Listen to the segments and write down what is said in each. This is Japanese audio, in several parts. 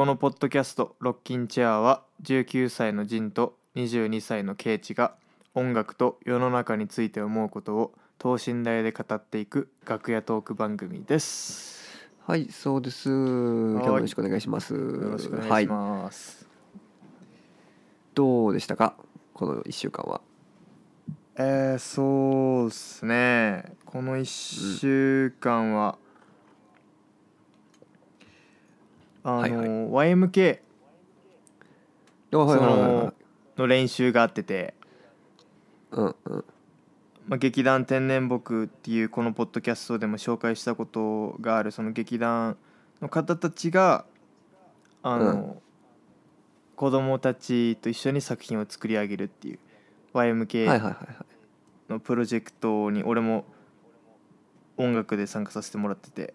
このポッドキャスト「ロッキンチェア」は19歳のジンと22歳のケイチが音楽と世の中について思うことを等身大で語っていく楽屋トーク番組ですはい、そうです。今日もよろしくお願いします。よろしくお願はいします、どうでしたか？この1週間は。えー、そうっすねこの1週間は、あの、はいはい YMK の。の練習があってて、うんうん。まあ、劇団天然木っていうこのポッドキャストでも紹介したことがあるその劇団の方たちがあの、うん子供たちと一緒に作品を作り上げるっていう YMK。のプロジェクトに俺も音楽で参加させてもらってて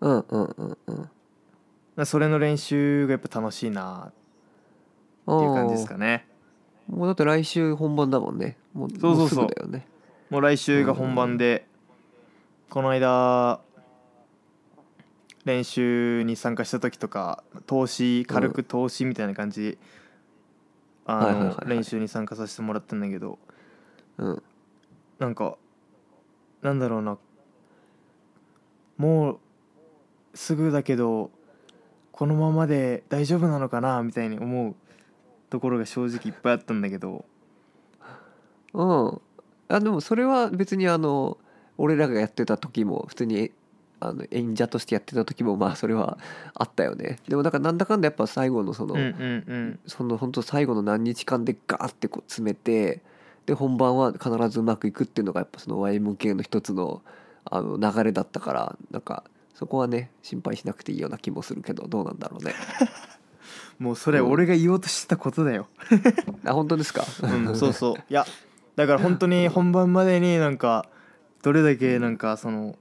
うんうんうんうん。っそれの練習がやっぱ楽しいなっていう感じですかねもうだって来週本番だもんね。もうそうそうそうもすぐだよね。もう来週が本番で、この間練習に参加した時とか投資軽く投資みたいな感じで、あはいはいはい練習に参加させてもらったんだけどうん。なんかなんだろうなもうすぐだけどこのままで大丈夫なのかなみたいに思うところが正直いっぱいあったんだけどうん。あでもそれは別にあの俺らがやってた時も普通にあの演者としてやってた時もまあそれはあったよね。でもなんかなんだかんだやっぱ最後のその、うんうんうんその本当最後の何日間でガーってこう詰めてで本番は必ずうまくいくっていうのがやっぱその YMK の一つのあの流れだったからなんかそこはね心配しなくていいような気もするけどどうなんだろうね。もうそれ俺が言おうとしてたことだよ、あ本当ですか？うん、そうそう。いやだから本当に本番までになんかどれだけなんかその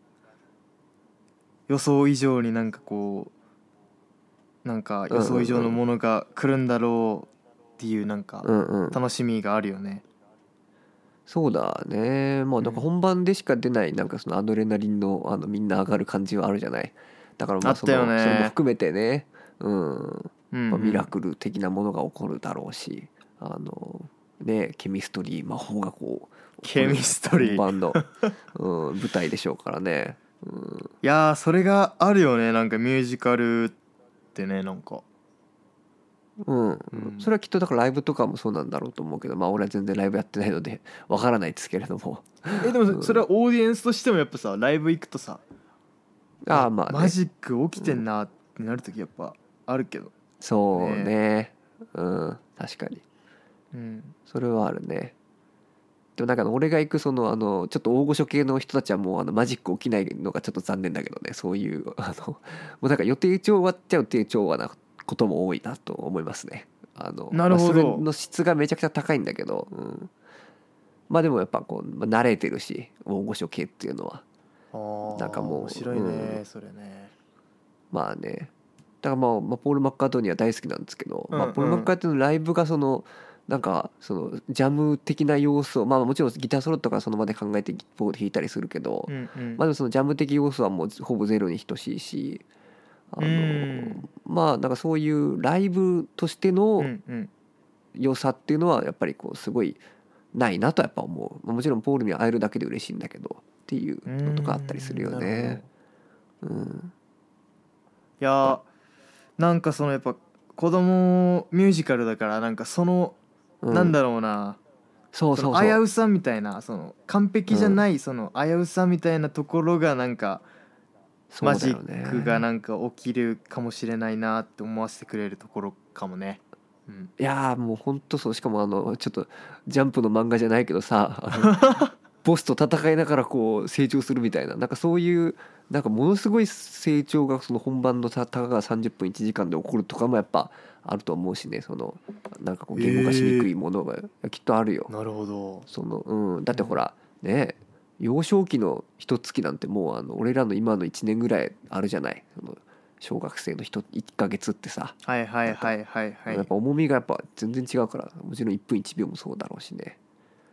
予想以上になんかこうなんか予想以上のものが来るんだろうっていうなんか楽しみがあるよねそうだね。まあなんか本番でしか出ないなんかそのアドレナリンのあのみんな上がる感じはあるじゃない？だからまあそのそれも含めてね。うんうん。まあ、ミラクル的なものが起こるだろうしあのねケミストリー魔法がこうケミストリー。本番の、うん、舞台でしょうからね、うん、いやーそれがあるよね。なんかミュージカルってねなんかうん。うん。それはきっとだからライブとかもそうなんだろうと思うけどまあ俺は全然ライブやってないのでわからないですけれども。えでもそれはオーディエンスとしてもやっぱさライブ行くとさああまあ、ね、マジック起きてんなってなる時やっぱあるけど。そうね。うん。確かに。うん。それはあるね。でもなんか俺が行くそのあのちょっと大御所系の人たちはもうあのマジック起きないのがちょっと残念だけどね。そういうあのもうなんか予定調終わっちゃう定調和なことも多いなと思いますね。あのなるほど。まあそれの質がめちゃくちゃ高いんだけど、うん、まあでもやっぱこう、まあ、慣れてるし大御所系っていうのは。なんかもう面白いね、うん。それね。まあね。だからまあ、まあ、ポール・マッカートニーは大好きなんですけど、まあ、うんうん。ポール・マッカートニーのライブがそのなんかそのジャム的な要素まあもちろんギターソロとかその場で考えて弾いたりするけど、うんうん。まあでもそのジャム的要素はもうほぼゼロに等しいしあの、うん。まあなんかそういうライブとしてうの良さっていうのはやっぱりこうすごいないなとやっぱ思う。まあもちろんポールに会えるだけで嬉しいんだけどっていうのとかあったりするよね。うんいやーなんかそのやっぱ子供ミュージカルだからなんかその、うん。なんだろうな。そうそう危うさみたいなその完璧じゃない、その危うさみたいなところがなんかうだよねックがなんか起きるかもしれないなって思わせてくれるところかもね。うん、いやーもうほんとそうしかもあのちょっとジャンプの漫画じゃないけどさ ボスと戦いながらこう成長するみたいななんかそういうなんかものすごい成長がその本番のたたかが30分1時間で起こるとかもやっぱあると思うしねそのなんかこう言語化しにくいものがきっとあるよ。なるほど。そのうん、だってほらね幼少期の一月なんてもうあの俺らの今の1年ぐらいあるじゃない？小学生の1ヶ月ってさ、はいはいはいはいはい。やっぱ重みがやっぱ全然違うからもちろん1分1秒もそうだろうしね、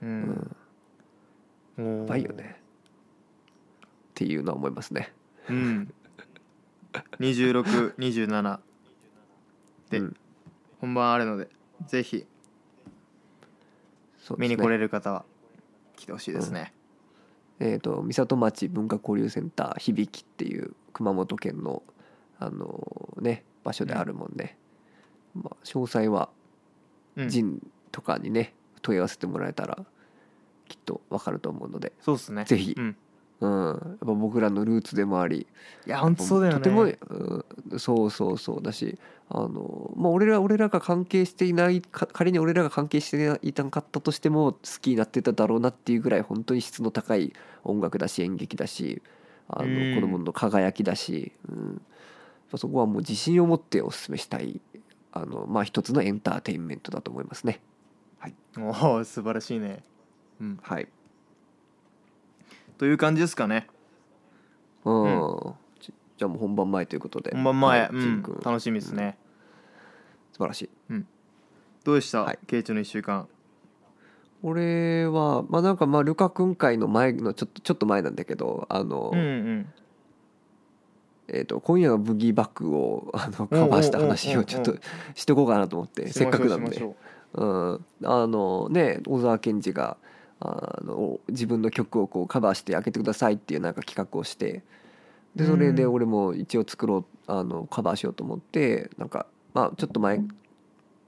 ううん。ん、ややばいよね。っていうのは思いますね。うん。26、27。でうん。本番あるのでぜひ見に来れる方は来てほしいですね、えー、と三里町文化交流センター響っていう熊本県の、あのね、場所であるもんで、まあ、詳細はうん。陣とかにね問い合わせてもらえたらきっと分かると思うので、そうですね。ぜひうん、うん、やっぱ僕らのルーツでもあり。いや本当そうだよね。とても、うん、そうそうそうだしあの、まあ、俺ら俺らが関係していないか仮に俺らが関係していなかったとしても好きになってただろうなっていうぐらい本当に質の高い音楽だし演劇だしあうん。の子供の輝きだし、うん、そこはもう自信を持ってお勧めしたいあの、まあ、一つのエンターテインメントだと思いますね。おお素晴らしいね。うん。はい、という感じですかね。うん。じじゃあもう本番前ということで。本番前、はいうん。楽しみですね、素晴らしい。どうでした、はい。ケイチの1週間。俺はまあなんかまあルカ君会の前のちょっとちょっと前なんだけどあの、うんうん。えー、と今夜はブギーバックをあのカバーした話をちょっとしとこうかなと思ってせっかくなんで。しましょうん。あのね小沢健二があの自分の曲をこうカバーして開けてくださいっていうなんか企画をしてでそれでうん。俺も一応作ろうあのカバーしようと思ってなんかまあちょっと前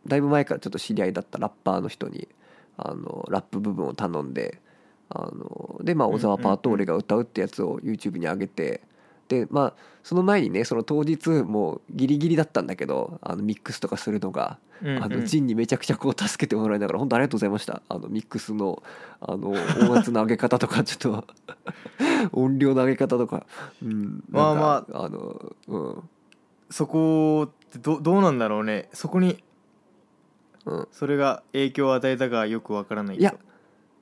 だいぶ前からちょっと知り合いだったラッパーの人にあのラップ部分を頼んであのでまあ小沢パートを俺が歌うってやつを YouTube に上げてでまあその前にねその当日もうギリギリだったんだけどあのミックスとかするのが。う、うんうん。あのジンにめちゃくちゃこう助けてもらいながら本当ありがとうございました。あのミックスのあの音圧の上げ方とか ちょっと音量の上げ方とか、うん、まあまあ。あのうん。そこってどどうなんだろうね。そこにうん。それが影響を与えたかよくわからないけど。いや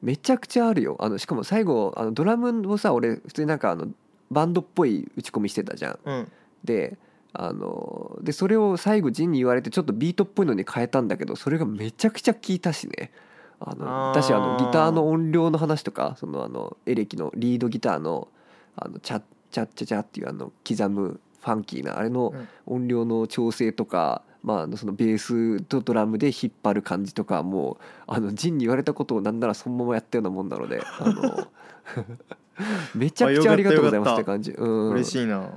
めちゃくちゃあるよ。あのしかも最後あのドラムをさ俺普通になんかあのバンドっぽい打ち込みしてたじゃん。うん。であのでそれを最後ジンに言われてちょっとビートっぽいのに変えたんだけどそれがめちゃくちゃ効いたしね。あのあー。だしあのギターの音量の話とかそのあのエレキのリードギターのあのチャッチャッチャチャっていうあの刻むファンキーなあれの音量の調整とか、まああの、そのベースとドラムで引っ張る感じとかもうあのジンに言われたことをなんならそのままやったようなもんなのであの めちゃくちゃありがとうございますって感じ。うん、嬉しいな、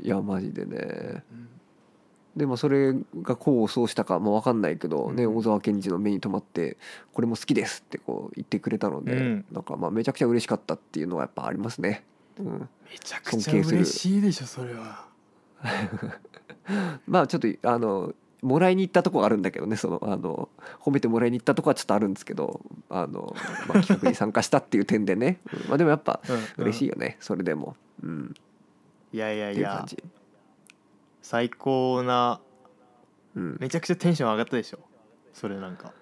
いやマジでね。でもそれが功を奏したかも分かんないけど、ねうん。小沢健二の目に留まって「これも好きです」ってこう言ってくれたので、うん。なんかまあめちゃくちゃ嬉しかったっていうのはやっぱありますね。うん、めちゃくちゃ嬉しいでしょそれは。まあちょっとあのもらいに行ったとこあるんだけどねそのあの褒めてもらいに行ったとこはちょっとあるんですけどあの、まあ、企画に参加したっていう点でね、うんまあ、でもやっぱ嬉しいいよねそれでも、うん、いやいやいや。最高なうん。めちゃくちゃテンション上がったでしょ？それなんか。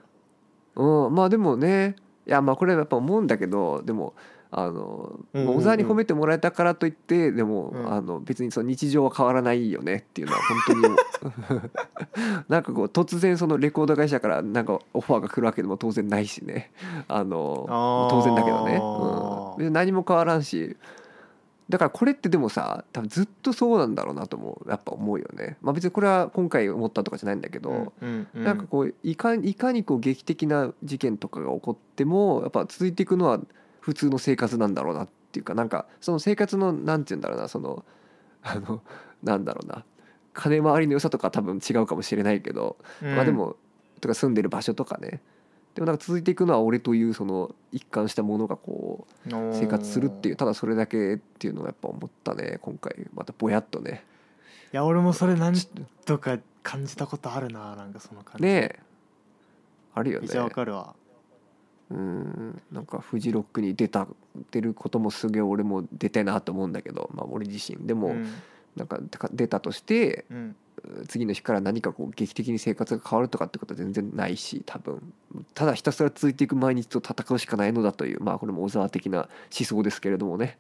うん、まあでもね。いやまあこれはやっぱ思うんだけどでもあの、うん小沢に褒めてもらえたからといってでも、うん。あの別にその日常は変わらないよねっていうのは本当に なんかこう突然そのレコード会社からなんかオファーが来るわけでも当然ないしね。あのあー。当然だけどね、うん、別に何も変わらんし。だからこれってでもさ多分ずっとそうなんだろうなともやっぱ思うよね、まあ、別にこれは今回思ったとかじゃないんだけど、うんうんなんかこういかいかにこう劇的な事件とかが起こってもやっぱ続いていくのは普通の生活なんだろうなっていうかなんかその生活のなんて言うんだろうなそのあのなんだろうな。金回りの良さとか多分違うかもしれないけど、うん。まあでもとか住んでる場所とかね。でもなんか続いていくのは俺というその一貫したものがこう生活するっていうただそれだけっていうのをやっぱ思ったね今回。またぼやっとね。いや俺もそれ何とか感じたことあるななんかその感じ。ねえ。あるよね。めっちゃわかるわうん。なんかフジロックに出た出ることもすげえ俺も出たいなと思うんだけど、まあ、俺自身でもうん。なんかた出たとしてうん。次の日から何かこう劇的に生活が変わるとかってことは全然ないし多分。ただひたすら続いていく毎日と戦うしかないのだというまあこれも小沢的な思想ですけれどもね。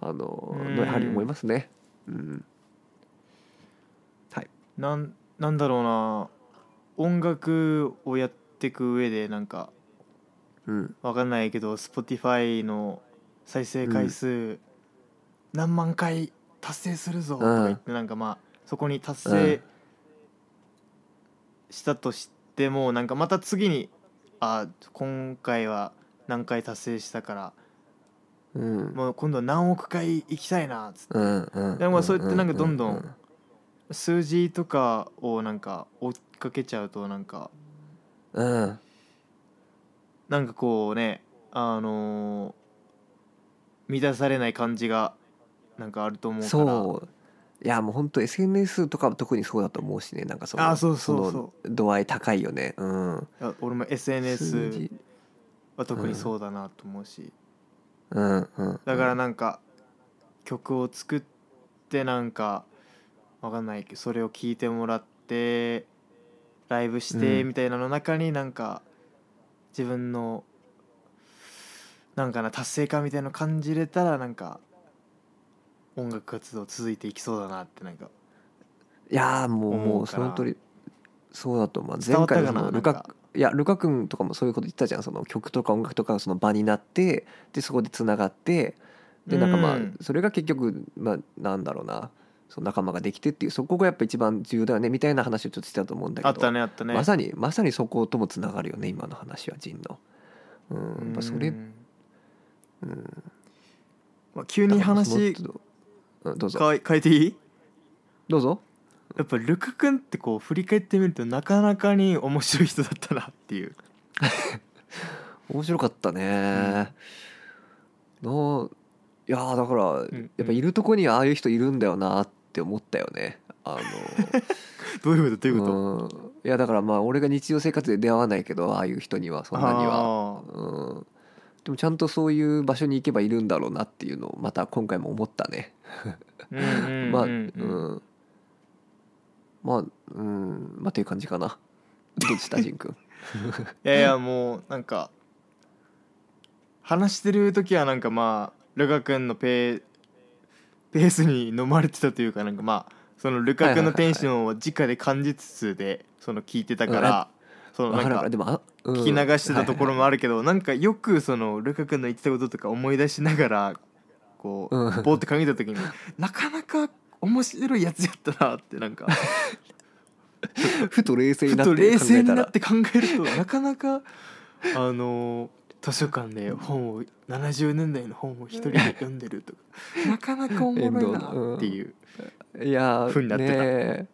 あのやはり思いますね。うん、はい。なんなんだろうな。音楽をやっていく上でなんかうん。わかんないけど Spotify の再生回数何万回達成するぞとか言ってなんかまあそこに達成したとしてもなんかまた次にあ今回は何回達成したからうん。もう今度何億回行きたいなっつって。うんうんでもそうやってなんかどんどんう数字とかをなんか追っかけちゃうとなんかうんなんかこうねあのー満たされない感じがなんかあると思うから。そう。いやもう本当 SNS とかは特にそうだと思うしね。なんかそのあそうそうそう。の度合い高いよね。うん。俺も数 SNS 字。は特にそうだなと思うし、うん。うん。だからなんか曲を作ってなんかわかんないけどそれを聴いてもらってライブしてうん。みたいなの中になんか自分のなんかな達成感みたいなの感じれたらなんか音楽活動続いていきそうだなってなんか。いやーもうもうその通りそうだと思う。前回のルカいやルカ君とかもそういうこと言ってたじゃん。その曲とか音楽とかがその場になってでそこでつながってでなんかまあうん。それが結局まあなんだろうなその仲間ができてっていうそこがやっぱ一番重要だよねみたいな話をちょっとしてたと思うんだけど。あったねあったね。まさにまさにそこともつながるよね今の話はジンの。うん、やっぱそれ、ううん。ん、まあ、急に話うんどうぞ。変え変えていい？どうぞ。やっぱルカ君ってこう振り返ってみるとなかなかに面白い人だったなっていう。面白かったね、のいやーだから、ん。やっぱいるとこにはああいう人いるんだよなって思ったよね。あ どういうこと？どういうのこと、うん。いやだからまあ俺が日常生活で出会わないけどああいう人にはそんなには、あうん、でもちゃんとそういう場所に行けばいるんだろうなっていうのをまた今回も思ったね。まあ、ううんん、まあ、うん、まあっていう感じかな。どうでした、ジン君？いやいやもうなんか話してる時はなんかまあルカ君のペーペースに飲まれてたというかなんかまあそのルカ君のテンションを直で感じつつでその聞いてたからそのなんか聞き流してたところもある。るけどなんかよくそのルカ君の言ってたこととか思い出しながらこううん。ボーって考えた時になかなか面白いやつやったなってなんか。ふと冷静にふなって考えるとなかなかあの図書館で本を70年代の本を一人で読んでるとか なかなかおもろいなっていう、やー風になって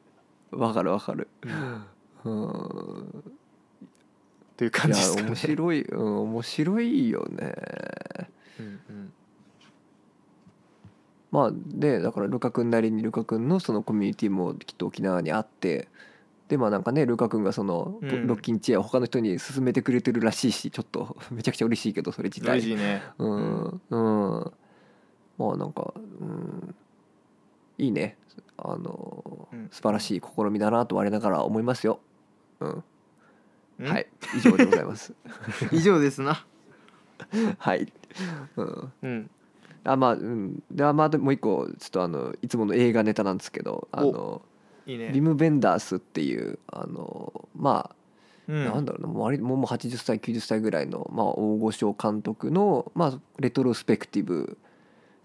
たわかるわかる。うんうん。という感じですかね。面白い、うん、面白いよね。うんうんまあでだからルカ君なりにルカ君のそのコミュニティもきっと沖縄にあってでまあなんかねルカ君がそのうん。ロッキンチェアを他の人に勧めてくれてるらしいしちょっと めちゃくちゃ嬉しいけどそれ自体。嬉しいね。うん。うん。まあなんかうん。いいね。あのうん。素晴らしい試みだなと我ながら思いますよ、うん、うん。はい。以上でございます。以上ですな。はい、うん、うん。あまあうん。ではまあもう一個ちょっとあのいつもの映画ネタなんですけどあのいいね。ビム・ベンダースっていうあのまあ、うん。なんだろうなもう割もう80歳90歳ぐらいの、まあ、大御所監督の、まあ、レトロスペクティブ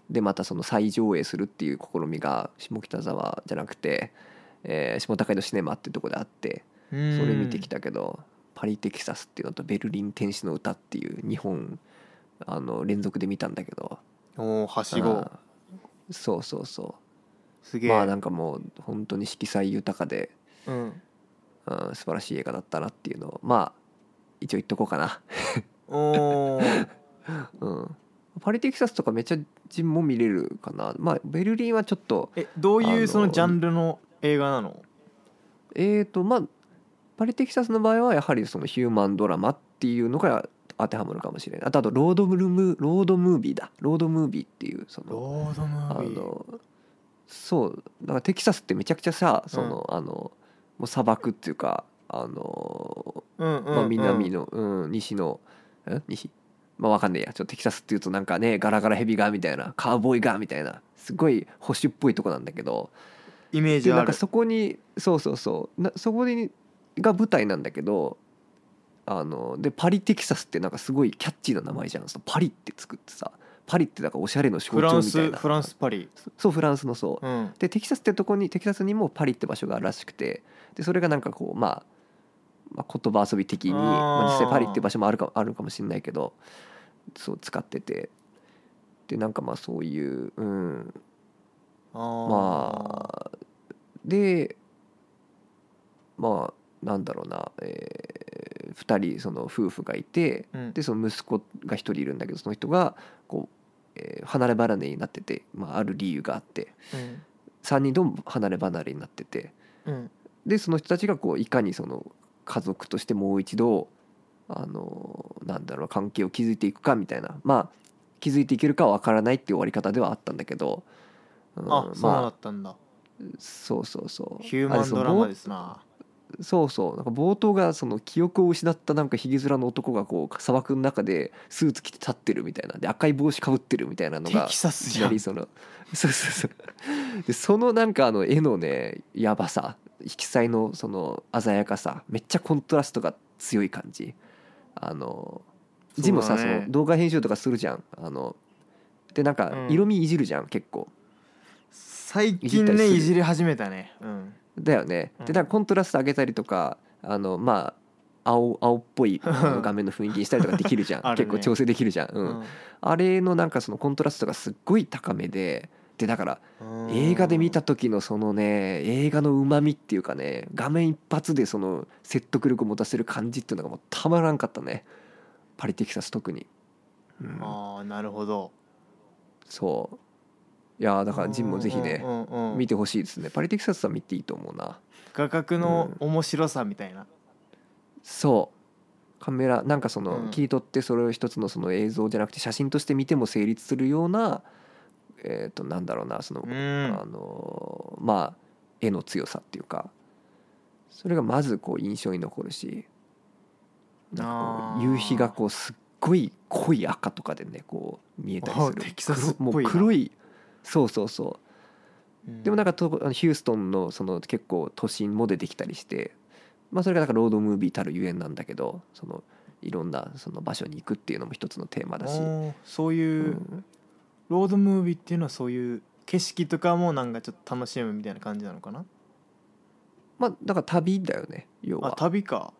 でまたその再上映するっていう試みが下北沢じゃなくて、えー下高井戸シネマっていうところであってそれ見てきたけど「パリ・テキサス」っていうのと「ベルリン天使の歌」っていう2本あの連続で見たんだけど。おおはしご。そうそうそうすげえ。まあなんかもう本当に色彩豊かでうん。うん、素晴らしい映画だったなっていうのをまあ一応言っとこうかな、おお。うん、パリテキサスとかめっちゃ人も見れるかなまあベルリンはちょっとえどういうそのジャンルの映画なの？えーとまあパリテキサスの場合はやはりそのヒューマンドラマっていうのが当てはまるかもしれないあとあとロードムーロードムービーだロードムービーっていうそのロードムあービー。のそうだからテキサスってめちゃくちゃさその、あのもう砂漠っていうかあのうんうんうん。まあ、南の、うん、西のん西？まあわかんねえや。ちょっとテキサスっていうとなんかねガラガラヘビがみたいなカウボーイがみたいなすごい保守っぽいとこなんだけど。イメージある。でなんかそこにそうそうそう。なそこにが舞台なんだけどあのでパリテキサスってなんかすごいキャッチーな名前じゃん。そのパリって作ってさパリってなんかおしゃれの象徴みたいな。フランスパリ。そうフランスのそう。うん。でテキサスってとこにテキサスにもパリって場所があるらしくて。でそれがなんかこうまあまあ、言葉遊び的にまあ、実際パリって場所もあるかあるかもしれないけどそう使ってて。でなんかまあそういううん。まあでまあなんだろうな、え2人その夫婦がいてうん。でその息子が1人いるんだけどその人がこう、えー離れ離れになってて、まあ、ある理由があって。うん3人とも離れ離れになってて。うんでその人たちがこういかにその家族としてもう一度あのなんだろう関係を築いていくかみたいな。まあ築いていけるかは分からないっていう終わり方ではあったんだけど、うんあそうだまあったんだ。そうそうそう。ヒューマンドラマですなそうそう。なんか冒頭がその記憶を失ったなんかひげ面の男がこう砂漠の中でスーツ着て立ってるみたいな。で赤い帽子かぶってるみたいなのがテキサスじゃなんりその。そうそうそう。でそのなんかあの絵のねやばさ。色彩のその鮮やかさ。めっちゃコントラストが強い感じ。あのジムさそねの動画編集とかするじゃん。あのでなんかうん。色味いじるじゃん結構。最近ねいじり始めたね。うんだよね。うん。でなんかコントラスト上げたりとかあのまあ青青っぽい 画面の雰囲気にしたりとかできるじゃん、結構調整できるじゃん、うん。あれのなんかそのコントラストがすっごい高めででだからうん。映画で見た時のそのね映画のうまみっていうかね画面一発でその説得力を持たせる感じっていうのがもうたまらんかったね。パリテキサス特に、うん。ああなるほど。そういやーだからジンもぜひねうんうんうん見てほしいですね。パリテキサスは見ていいと思うな。画角の面白さみたいな。そう。カメラなんかその、うん。切り取ってそれを一つのその映像じゃなくて写真として見ても成立するようなえっ、となんだろうなその、うん。あのまあ絵の強さっていうか。それがまずこう印象に残るし夕日がこうすっごい濃い赤とかでねこう見えたりする。あテキサスっぽいな。黒もう黒いそうそうそう。うん。でもなんかとあのヒューストンのその結構都心も出てきたりして、まあ、それがなんかロードムービーたるゆえんなんだけどそのいろんなその場所に行くっていうのも一つのテーマだし、そういううん。ロードムービーっていうのはそういう景色とかもなんかちょっと楽しむみたいな感じなのかな？まあだから旅だよね要あは旅か。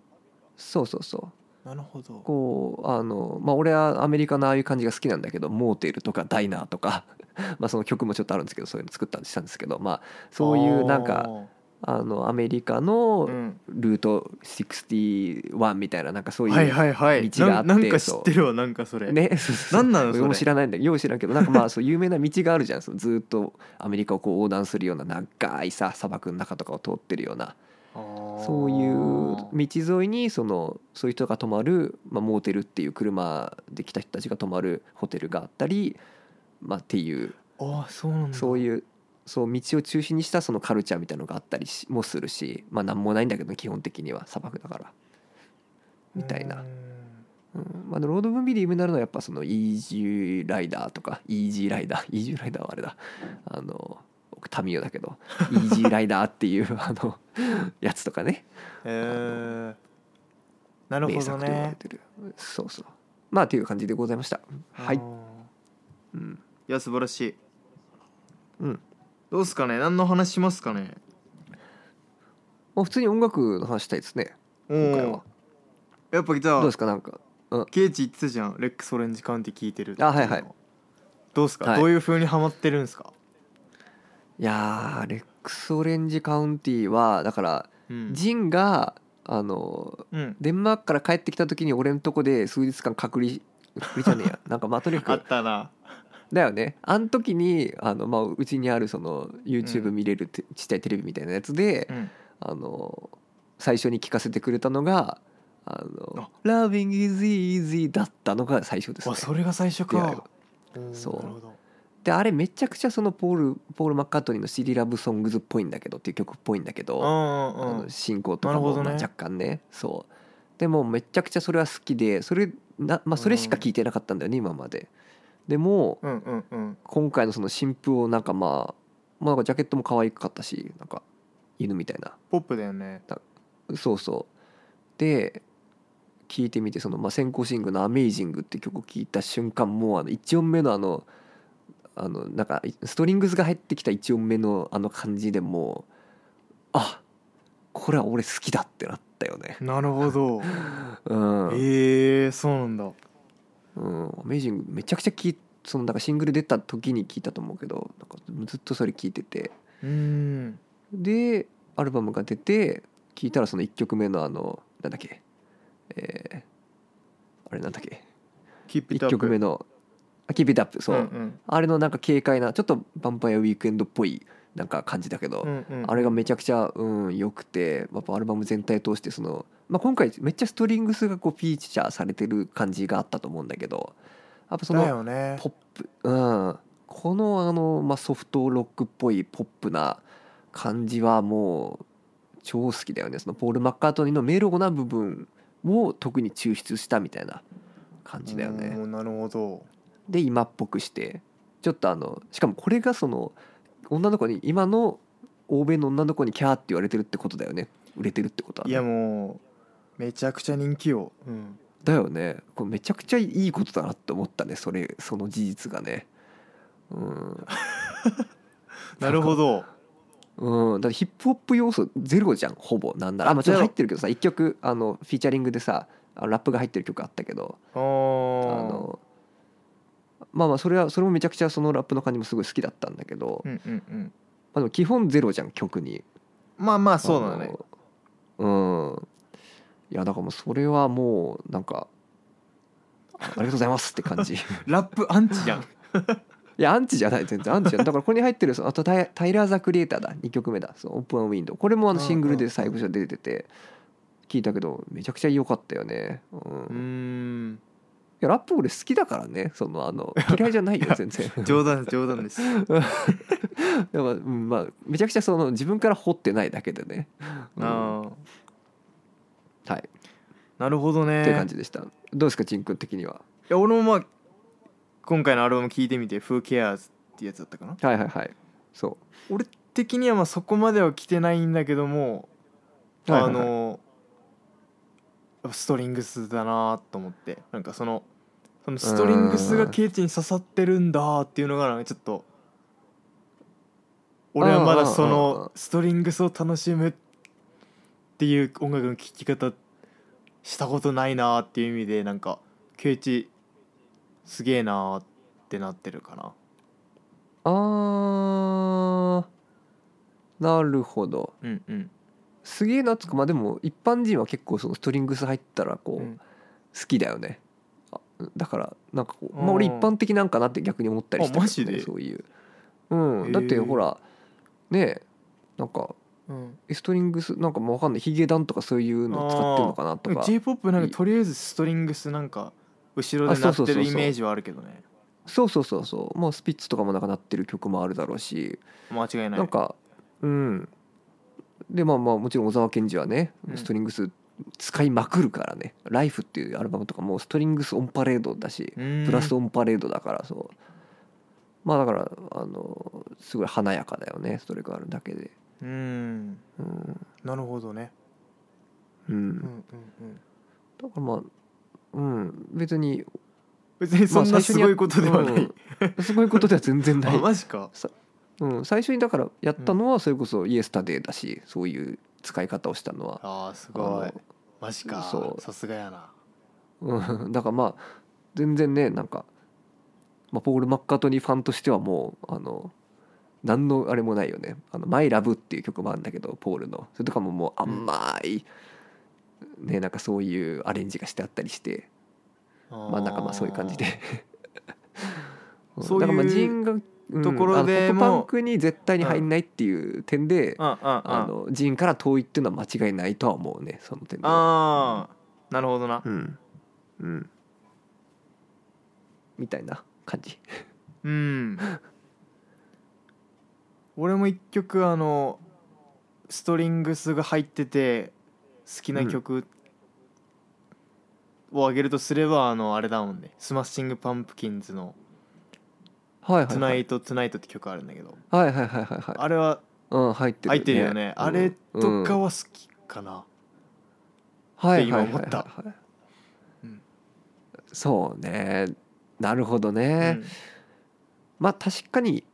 そうそうそう。なるほど。こうあのまあ俺はアメリカのああいう感じが好きなんだけどモーテルとかダイナーとかまあその曲もちょっとあるんですけどそういうの作ったりしたんですけどまあそういうなんかあのアメリカあのルート61みたいななんかそういう、はいはいはい。道があってななんか知ってるわなんかそれ。ね、そうそうそう。なんなのそれ知らないんだよう知らんけどなんかまあそう有名な道があるじゃんずっとアメリカをこう横断するような長いさ砂漠の中とかを通ってるような。そういう道沿いにそのそういう人が泊まる、まあ、モーテルっていう車で来た人たちが泊まるホテルがあったり、まあ、っていう。ああそうなんだ。そういうそう道を中心にしたそのカルチャーみたいなのがあったりしもするしまあなんもないんだけど基本的には砂漠だから。みたいな。うん。まあ、ロードムービーで有名になるのはやっぱそのイージーライダーとかイージーライダー イージーライダーはあれだ。あの僕タミオだけどイージーライダーっていう あのやつとかね。へえなるほど名作と言われねてる。そうそう。まあっていう感じでございました。はい。うん、いや素晴らしい。うん。どうっすかね？何の話しますかね？まあ、普通に音楽の話したいですね。お今回は。おやっぱじゃあどうですか？なんか。ケイチ言ってたじゃん。レックスオレンジカウンティ聞いてるってあはいはい。どうっすか、はい。どういう風にハマってるんですか？いやーレックスオレンジカウンティはだからうん。ジンがあのうん。デンマークから帰ってきた時に俺のとこで数日間隔離隔離じゃねえや。なんかまあとにかあくったなだよね。あの時にあの、まあ、うちにあるその YouTube うん。見れるて、ちっちゃいテレビみたいなやつで、うん。あの最初に聞かせてくれたのが「あのあ。Loving is easy」だったのが最初ですね。あ。それが最初か。そう。なるほど。であれめちゃくちゃそのポールポール・マッカートニーの「シリラブ・ソングズ」っぽいんだけどっていう曲っぽいんだけど、うんあの進行とかなるほどね。もまあ若干ね。そう。でもめちゃくちゃそれは好きでそれな、まあ、それしか聞いてなかったんだよね、今まで。でもうんうんうん。今回のその新譜をなんかまあまあジャケットも可愛かったしなんか犬みたいな。ポップだよね。そうそう。で聞いてみてその、まあ、先行シングルの「アメイジング」って曲を聴いた瞬間もうあの1音目のあのあのなんかストリングスが入ってきた1音目のあの感じでもうあこれは俺好きだってなっったよね。なるほど。うん、えー、そうなんだうん、アメイジングめちゃくちゃ聞いそのなんかシングル出た時に聞いたと思うけどなんかずっとそれ聞いてて。うん。でアルバムが出て聞いたらその1曲目のあのなんだっけ？えー、あれなんだっけ？キープイット1アップ曲目の「あ Keep It Up」そう、うんうん。あれのなんか軽快なちょっとヴァンパイアウィークエンドっぽいなんか感じだけど、うんうん。あれがめちゃくちゃうん良くてやっぱアルバム全体通してその、まあ、今回めっちゃストリングスがこうフィーチャーされてる感じがあったと思うんだけどやっぱそだのポップ、うん、このあの、まあ、ソフトロックっぽいポップな感じはもう超好きだよね。そのポール・マッカートニーのメロな部分を特に抽出したみたいな感じだよね。うんなるほど。で今っぽくしてちょっとあのしかもこれがその女の子に今の欧米の女の子にキャーって言われてるってことだよね。売れてるってことは、ね、いやもうめちゃくちゃ人気よ。うん。だよね。これめちゃくちゃいいことだなって思ったねそれその事実がね。うん。なるほど。うん、だってヒップホップ要素ゼロじゃんほぼ。なんなら。あ、まあ、ちょっと入ってるけどさ1曲あのフィーチャリングでさあのラップが入ってる曲あったけど。ああーのまあまあそれはそれもめちゃくちゃそのラップの感じもすごい好きだったんだけど、まうんうんうん。あ、でも基本ゼロじゃん曲に。まあまあそうだね。うん。いやだからもうそれはもうなんかあありがとうございますって感じ。い ラップアンチじゃん。やアンチじゃない全然アンチじゃないだからここに入ってるそのあとタイタイラー・ザ・クリエイターだ2曲目だ。そのオープン・ウィンドウこれもあのシングルで最後じゃ出てて聞いたけどめちゃくちゃ良かったよね、うんやラップ俺好きだからね。そのあの嫌いじゃないよ全然。冗談冗談です。でも、うん、まあめちゃくちゃその自分から掘ってないだけでね、うん。ああ。はい。なるほどね。っていう感じでした。どうですかちんくん的には？いや俺もまあ今回のアルバム聴いてみて「Who Cares」ってやつだったかな。はいはいはい。そ俺的にはまあそこまでは来てないんだけども、うはいはいはい。あのストリングスだなと思って。なんかそのそのストリングスがケイチに刺さってるんだっていうのがなんかちょっと俺はまだそのストリングスを楽しむっていう音楽の聴き方したことないなっていう意味でなんかケイチすげえなってなってるかな。あー。なるほど。うんうんすげえなつかまあでも一般人は結構そのストリングス入ったらこう、うん。好きだよね。あだからなんかこう、まあ、うん俺一般的なんかなって逆に思ったりしたけど、ね、あマジで？そういう。うん。だってほらねえなんかうん。ストリングスなんかもうわかんない。ヒゲダンとかそういうの使ってんのかなとか。j p o p なんかとりあえずストリングスなんか後ろで鳴あってそうそうそうそう。るイメージはあるけどね。そうそうそうそう。もうスピッツとかもなんか鳴ってる曲もあるだろうし。間違いない。なんかうんでまあまあもちろん小沢健二はねうん。ストリングス使いまくるからね「ライフっていうアルバムとかもストリングスオンパレードだしププラスオンパレードだからそう。まあだからあのすごい華やかだよねそれがあるだけで。うん。うん、なるほどね。うん。うんうんうん。だからまあうん。別に別にそんなすごいことではない、うん。すごいことでは全然な あい、マジかうん、最初にだからやったのはそれこそイエスタデーだしそういう使い方をしたのは。あーすあごい。のマジか。そう。さすがやな。うん、だからまあ全然ねなんか、まあ、ポール・マッカートニーファンとしてはもうあの何のあれもないよね「あのマイ・ラブ」っていう曲もあるんだけどポールの。それとかももう甘い、ねなんかそういうアレンジがしてあったりして。まあなんかまあそういう感じで。うんそういうだからまあジンが、うんところであのポップパンもクに絶対に入んないっていう点で、ああああのジンから遠いっていうのは間違いないとは思うねその点では。あーなるほどな。うん。うん。みたいな感じ。うん。俺も一曲あのストリングスが入ってて好きな曲をあげるとすればあのあれだもんね。スマッシングパンプキンズの「はいはい Tonight はい。イトトゥナイト」って曲あるんだけど。はいはいはいはいはい。あれはうん入ってる入ってるよね。あれとかはは好きかな。はいって今はいはい思ったはいはい。うん。そうね。なるほどね、うん。まあ確かに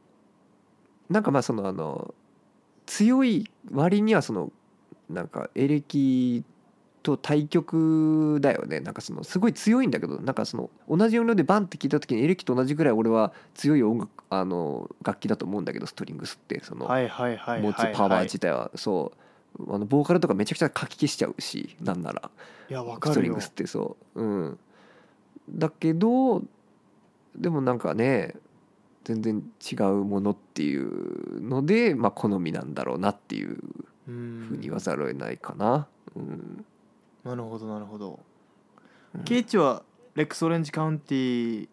なんかまあそのあの強い割にはそのなんかエレキと対極だよね。なんかそのすごい強いんだけどなんかその同じ音量でバンって聞いた時にエレキと同じぐらい俺は強い音楽あの楽器だと思うんだけどストリングスって。その持つパワー自体は。そう。あのボーカルとかめちゃくちゃかき消しちゃうしなんなら。いやわかるよ。ストリングスってそう。うん。だけどでもなんかね全然違うものっていうのでまあ好みなんだろうなっていううんふうに言わざるを得ないかな。うんなるほどなるほど。うん。ケイチはレックスオレンジカウンティ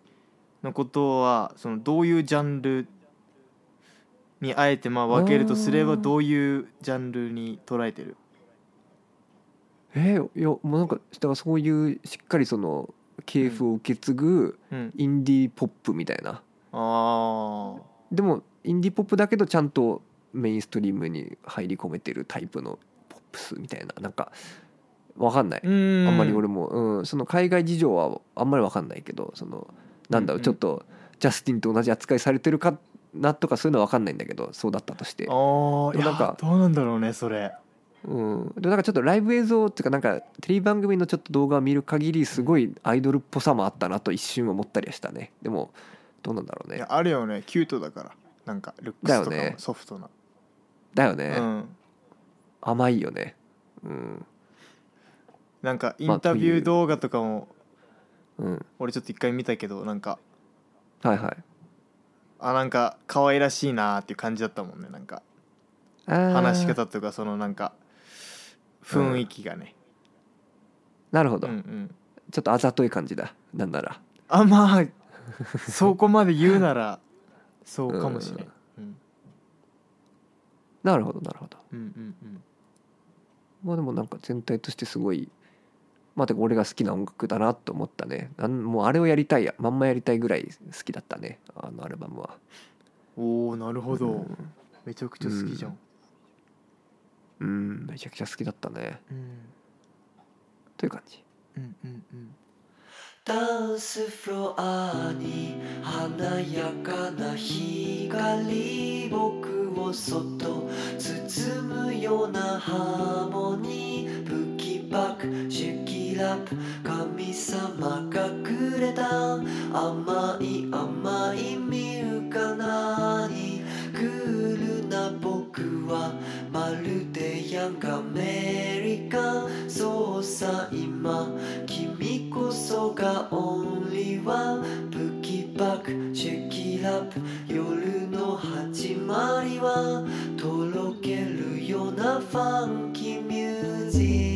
のことはそのどういうジャンルにあえてまあ分けるとすればどういうジャンルに捉えてる？えーいやもうなんかだからそういうしっかりその系譜を受け継ぐうん。インディーポップみたいな。あでもインディーポップだけどちゃんとメインストリームに入り込めてるタイプのポップスみたいな。なんかわかんない。あうん。あんまり俺も、うん、その海外事情はあんまりわかんないけどそのなんだろううん。うんちょっとジャスティンと同じ扱いされてるかなとかそういうのはわかんないんだけどそうだったとして。あ、ーいやなんかどうなんだろうねそれ。うん、でもなんかちょっとライブ映像っていうかなんかテレビ番組のちょっと動画を見る限りすごいアイドルっぽさもあったなと一瞬思ったりはしたね。でもどうなんだろうね。いやあるよね。キュートだから。なんかルックスとかだよね。もソフトな、だよね、うん。甘いよね。うんなんかインタビュー動画とかもうん。俺ちょっと一回見たけどなんかはいはい。あなんか可愛らしいなーっていう感じだったもんねなんか。話話し方とかそのなんか雰囲気がね、なるほど、うんうん。ちょっとあざとい感じだなんなら。あまあそこまで言うならそうかもしれん、うん、なるほどなるほど。うんうんうん。まあでもなんか全体としてすごいまあ俺が好きな音楽だなと思ったね。なんもうあれをやりたいやまんまやりたいぐらい好きだったね。あのアルバムは。おおなるほど、うん。めちゃくちゃ好きじゃん、うん。めちゃくちゃ好きだったね。うん、という感じ？うんうんうん。ダンスフロアに華やかな光僕をそっと包むようなハーモニー。ブキバクシュキラップ神様がくれた。甘い甘いミルカナにクールな僕はまるでヤングアメリカ。ンそうさ今君こそがオンリーワンブキバクシェキラップ。夜の始まりはとろけるようなファンキーミュージック。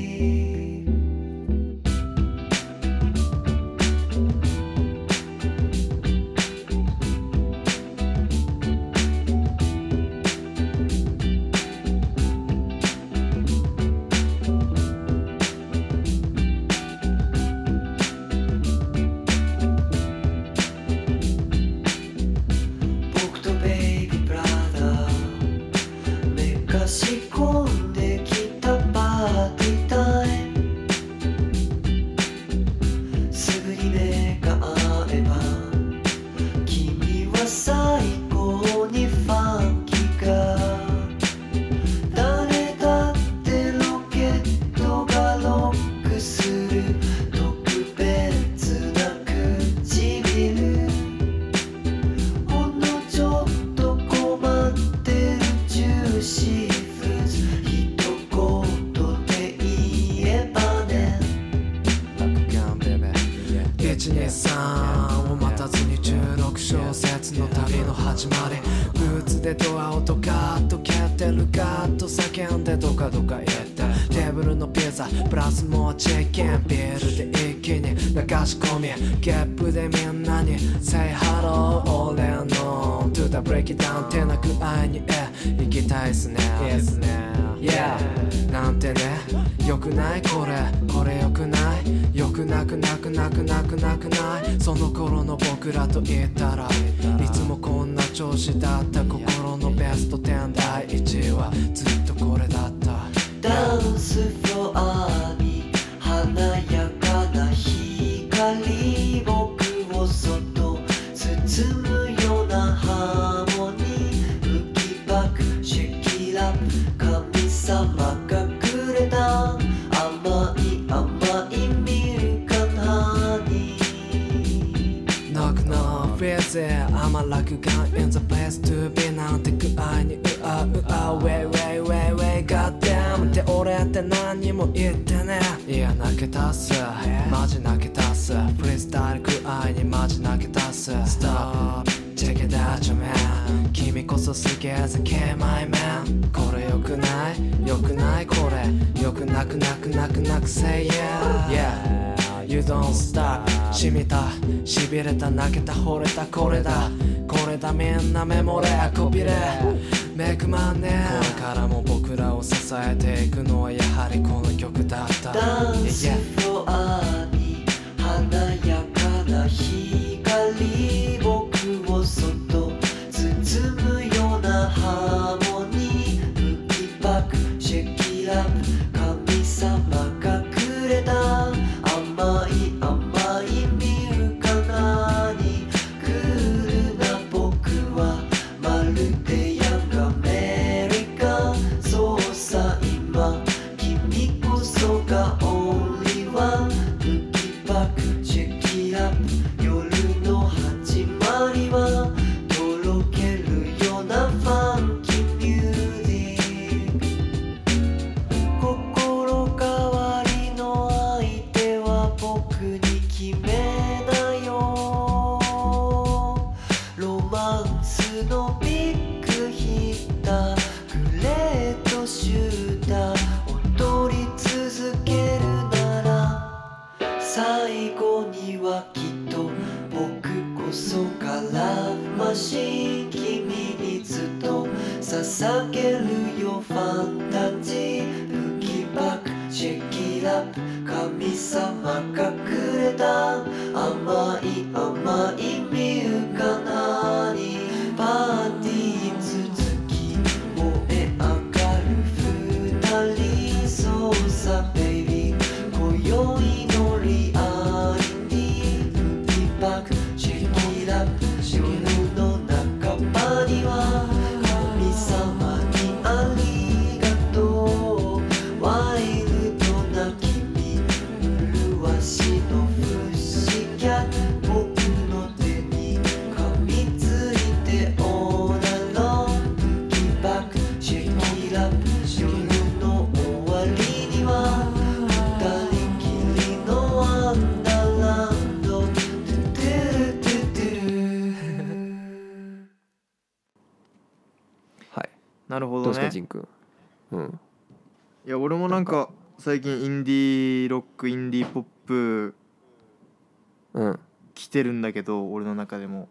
みんなメモれこびれメイクマンねこれからも僕らを支えていくのはやはりこの曲だった。ダンスフロアに華やかな光君うん。いや俺もなんか最近インディーロックインディーポップうん。来てるんだけど俺の中でも。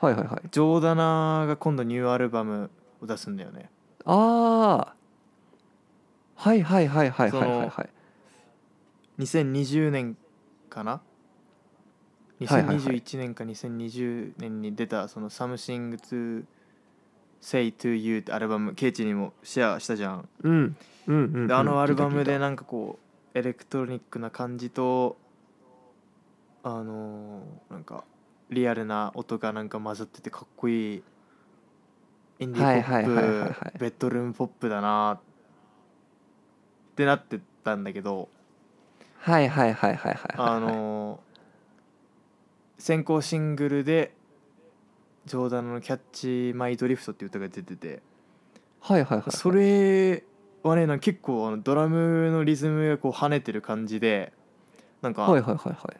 はいはいはい。ジョーダナが今度ニューアルバムを出すんだよね。ああはいはいはいはいはいはいはい。2020年かな？はいはいはい。2021年か2020年に出たその「Something to Say to You」ってアルバムケイチにもシェアしたじゃん。うんうんうんうん。であのアルバムでなんかこうエレクトロニックな感じとあのーなんかリアルな音がなんか混ざっててかっこいいインディーポはいはいはいはいはい。ップベッドルームポップだなってなってたんだけどたはいはいはいはいはいはい。あのー先行シングルでジョーダンの「キャッチ・マイ・ドリフト」っていう歌が出てて。はいはいはいそれはねなんか結構あのドラムのリズムがこう跳ねてる感じでなんかはいはいはいはい。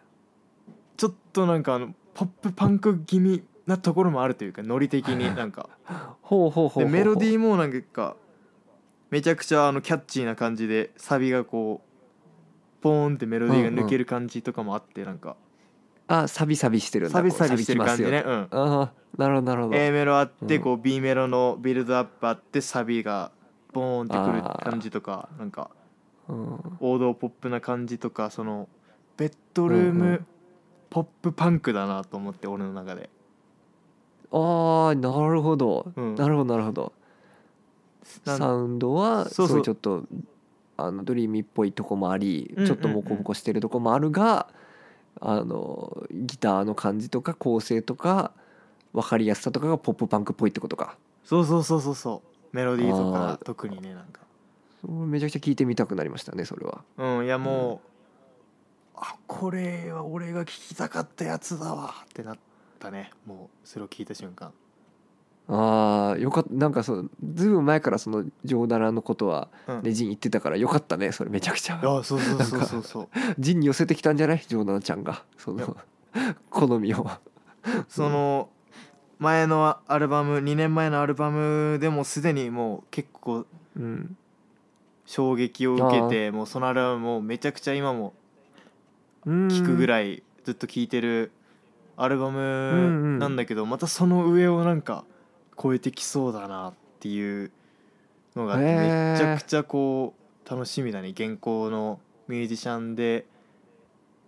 ちょっとなんかあのポップパンク気味なところもあるというかノリ的に なんか。ほうほうほうほう。でメロディーーもなんかめちゃくちゃあのキャッチーな感じでサビがこうポーンってメロディーが抜ける感じとかもあってなんかあサビサビしてるんだ。サビサビしてる感じね。うん。ああなるほどなるほど。A メロあってうん。こう B メロのビルドアップあってサビがボーンってくる感じとかなんかうん。王道ポップな感じとかそのベッドルームうんうん。ポップパンクだなと思って俺の中で。ああなるほど、うん。なるほどなるほど。サウンドはそういうちょっとあのドリーミーっぽいとこもあり、うんうんうん。ちょっとモコモコしてるとこもあるがあのギターの感じとか構成とか分かりやすさとかがポップパンクっぽいってことか。そうそうそうそう。そうメロディーとあかー。特にねなんか。めちゃくちゃ聞いてみたくなりましたねそれは。うんいやもう、あこれは俺が聞きたかったやつだわってなたね。もうそれを聞いた瞬間ああよかったなんかそうずいぶん前からそのジョーダラのことはうん。ねジン言ってたからよかったねそれめちゃくちゃ。いやそうそうそうそうそう。ジンに寄せてきたんじゃない？ジョーダラちゃんが。その好みを。その前のアルバム2年前のアルバムでもすでにもう結構うん。衝撃を受けてもうそのアルバムもめちゃくちゃ今も聴くぐいらいずっと聴いてるアルバムん。なんだけどまたその上をなんか超えてきそうだなっていうのがめちゃくちゃこう楽しみだね。現行のミュージシャンで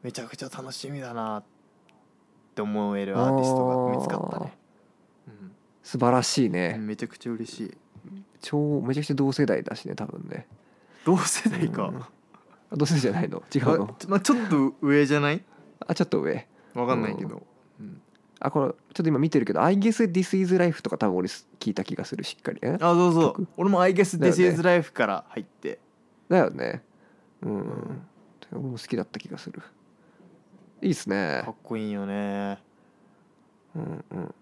めちゃくちゃ楽しみだなって思えるアーティストが見つかったね、素晴らしいうんねめちゃくちゃ嬉しい。超めちゃくちゃ同世代だしね多分ね。同世代か、うん。あ同世代じゃないの？違うの？あまあ、ちょっと上じゃない？あちょっと上。わかんないけど、うんあこれちょっと今見てるけど「I guess this is life」とか多分俺聞いた気がするしっかり。え？あそうそう。曲俺も「I guess this ね。is life」から入って。だよね。うん、ん俺も好きだった気がする。いいっすね。かっこいいよね。うんうん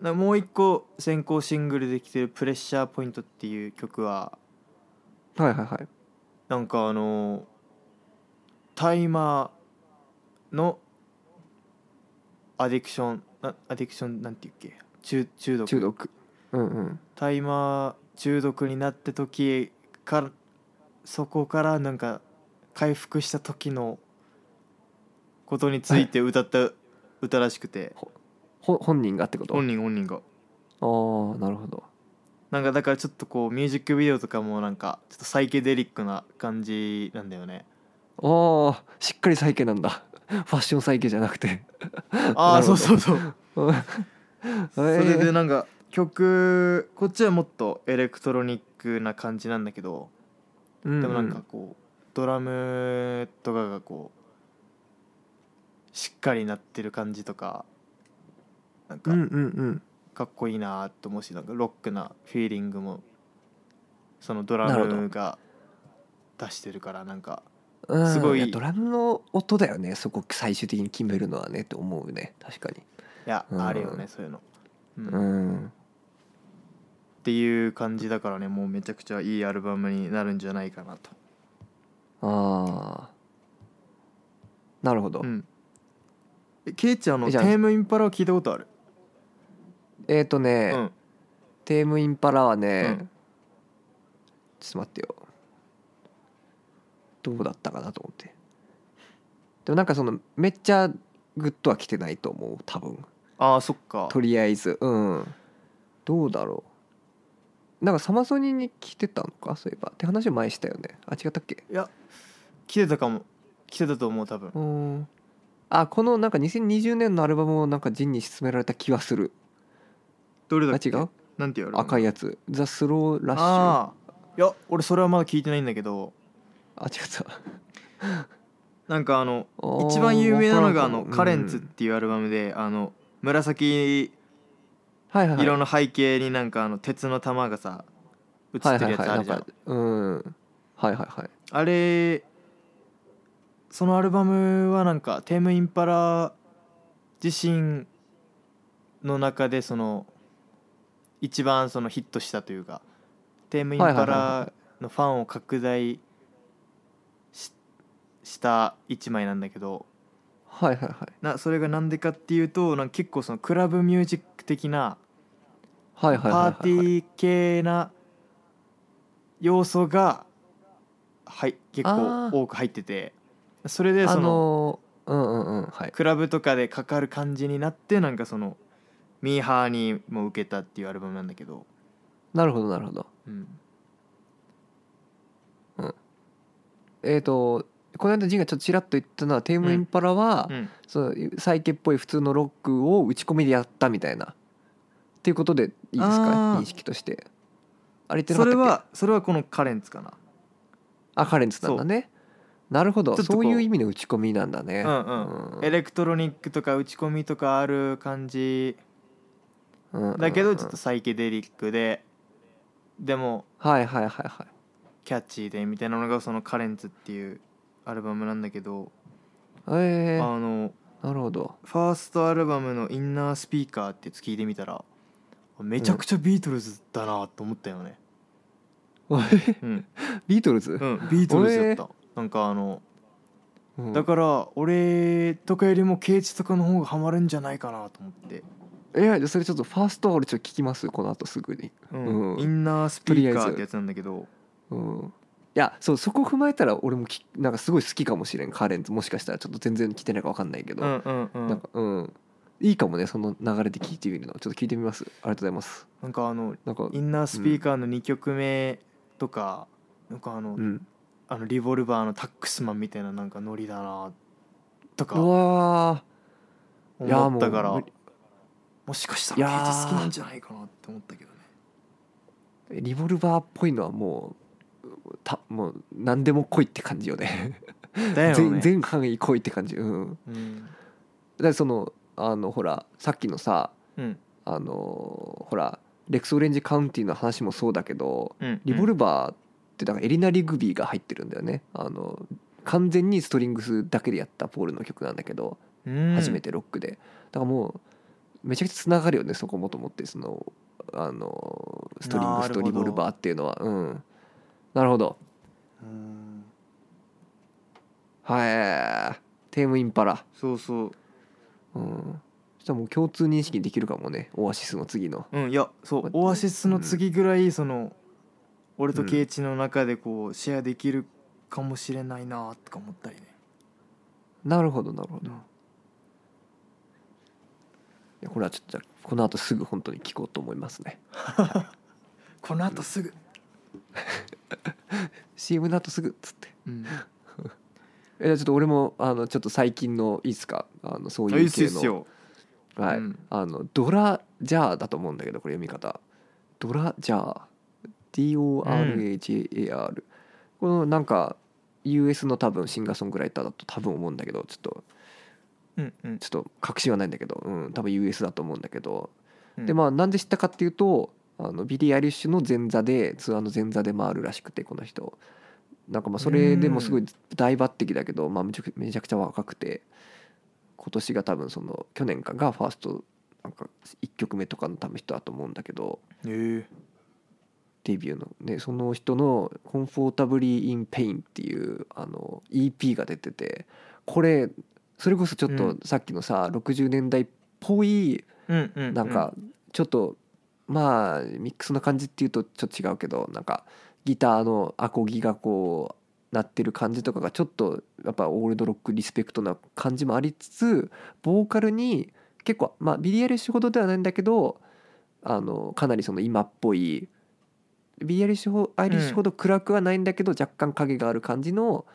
なもう一個先行シングルできてる「プレッシャーポイント」っていう曲ははいはいはい。なんかあのタイマーのアディクションなアディクションなんていうっけ？中中毒？中毒。うんうん。タイマー中毒になった時からそこからなんか回復した時のことについて歌った歌らしくて。ほ本人がってこと？本人本人が。ああなるほど。なんかだからちょっとこうミュージックビデオとかもなんかちょっとサイケデリックな感じなんだよね。ああしっかりサイケなんだファッションサイケじゃなくて。ああそうそうそう。それでなんか曲こっちはもっとエレクトロニックな感じなんだけどででもなんかこうドラムとかがこうしっかりなってる感じとかなんかかっこいいなと思うしなんかロックなフィーリングもそのドラムが出してるからなんかうん。すごい。やドラムの音だよね。そこ最終的に決めるのはねって思うね。確かに。いやうん。あるよねそういうの、うん。うっんていう感じだからねもうめちゃくちゃいいアルバムになるんじゃないかなと。ああなるほど、うん。えケイちゃんのえじゃあテームインパラは聞いたことある？えっ、ー、とね、うん。テームインパラはね、うん。ちょっと待ってよどうだったかなと思って。でもなんかそのめっちゃグッとは来てないと思う多分。ああそっか。とりあえず。うん。どうだろう。なんかサマソニに来てたのか？そういえば。って話前したよね。あ違ったっけ？いや来てたかも。来てたと思う多分。うん。あこのなんか2020年のアルバムをなんかジンに勧められた気はする。あどれだっけ？違う？なんて言われる赤いやつ「ザ・スローラッシュ」ああいや俺それはまだ聞いてないんだけどあ違った。なんかあの一番有名なのがあの「わからんかも。カレンツ」っていうアルバムであの紫色の背景になんかあの鉄の玉がさ映ってるやつあるじゃん。うん。はいはいはい。あれそのアルバムはなんかテームインパラ自身の中でその一番そのヒットしたというかテームインパラのファンを拡大しした一枚なんだけど。はいはいはい。なそれがなんでかっていうとなんか結構そのクラブミュージック的なはいはいパーティー系な要素がはい結あー。構多く入ってて。それであそののーうんうんうんはい。クラブとかでかかる感じになってなんかそのミーハーにも受けたっていうアルバムなんだけど、なるほどなるほど。うん、えっ、とこの間ジンがちょっとちらっと言ったのはテームインパラは、うん。そのサイケっぽい普通のロックを打ち込みでやったみたいな。っていうことでいいですか？認識として。あれ言ってなかったっけ？それはそれはこのカレンツかな。あカレンツなんだね。なるほど。ちょっとこそうういう意味の打ち込みなんだね。うんうん。エレクトロニックとか打ち込みとかある感じ。うんうん。だけどちょっとサイケデリックででもはいはいはいはい。キャッチーでみたいなのがそのカレンツっていうアルバムなんだけどえ。ー、あのなるほど。ファーストアルバムの「インナースピーカー」ってやつ聞いてみたらめちゃくちゃビートルズだなと思ったよね。うん、ビートルズ、うん、ビートルズやった。なんかあのうん。だから俺とかよりもケイチとかの方がハマるんじゃないかなと思って、いやそれちょっとファーストは俺ちょっと聞きますこの後すぐに。うん。うん。インナースピーカーってやつなんだけど。うん。いやそうそこ踏まえたら俺もきなんかすごい好きかもしれんカーレンズ。もしかしたらちょっと全然聞いてないか分かんないけど、うんうんうん。なんかうん。いいかもねその流れで聞いてみるの。ちょっと聞いてみます。ありがとうございます。なんかあのなんかインナースピーカーの2曲目とか、なんかあの,、うん。あのリボルバーのタックスマンみたいななんかノリだなとうかわー。いや思ったからもしかしたらケイチ好きなんじゃないかなって思ったけどね。リボルバーっぽいのはもうたもう何でも来いって感じよね。だよ全ね。全範囲来いって感じ。うん。うん。だそのあのほらさっきのさうん。あのほらレックス・オレンジ・カウンティの話もそうだけどうんリボルバーってだからエリナ・リグビーが入ってるんだよね。あの完全にストリングスだけでやったポールの曲なんだけどうん。初めてロックで。だからもうめちゃくちゃつながるよねそこもと思ってそのあのストリングスとリボルバーっていうのは。うんなるほど。うん。はいテームインパラ。そうそう。うん。そしたらもう共通認識できるかもねオアシスの次の。うんいやそうオアシスの次ぐらいその俺とケイチの中でこうシェアできるかもしれないなとか思ったりね。なるほどなるほど、うんいやこれはちょっとじゃあこの後すぐ本当に聞こうと思いますね。この後すぐ CM の後すぐっつって。うん。えじゃあちょっと俺もあのちょっと最近のいいっすか？あのそうあいいう系のはい、うん。あのドラジャーだと思うんだけどこれ読み方。ドラジャー。DORAJAR、このなんか US の多分シンガーソングライターだと多分思うんだけどちょっと。うんうん。ちょっと確信はないんだけど、うん、多分 US だと思うんだけど、うん。でまあなんで知ったかっていうとあのビリー・アイリッシュの前座でツアーの前座で回るらしくてこの人。なんかまあそれでもすごい大抜擢だけど、まあ、めちゃくめちゃ若くて今年が多分その去年かがファーストなんか1曲目とかの多分人だと思うんだけどええ。デビューのねその人の「Comfortably in Pain」っていうあの EP が出ててこれそれこそちょっとうん。さっきのさ60年代っぽいなんかちょっとまあミックスの感じっていうとちょっと違うけどなんかギターのアコギがこう鳴ってる感じとかがちょっとやっぱオールドロックリスペクトな感じもありつつボーカルに結構まあビリー・アイリッシュほどではないんだけどあのかなりその今っぽいビリー・アイリッシュほアイリッシュほど暗くはないんだけど若干影がある感じの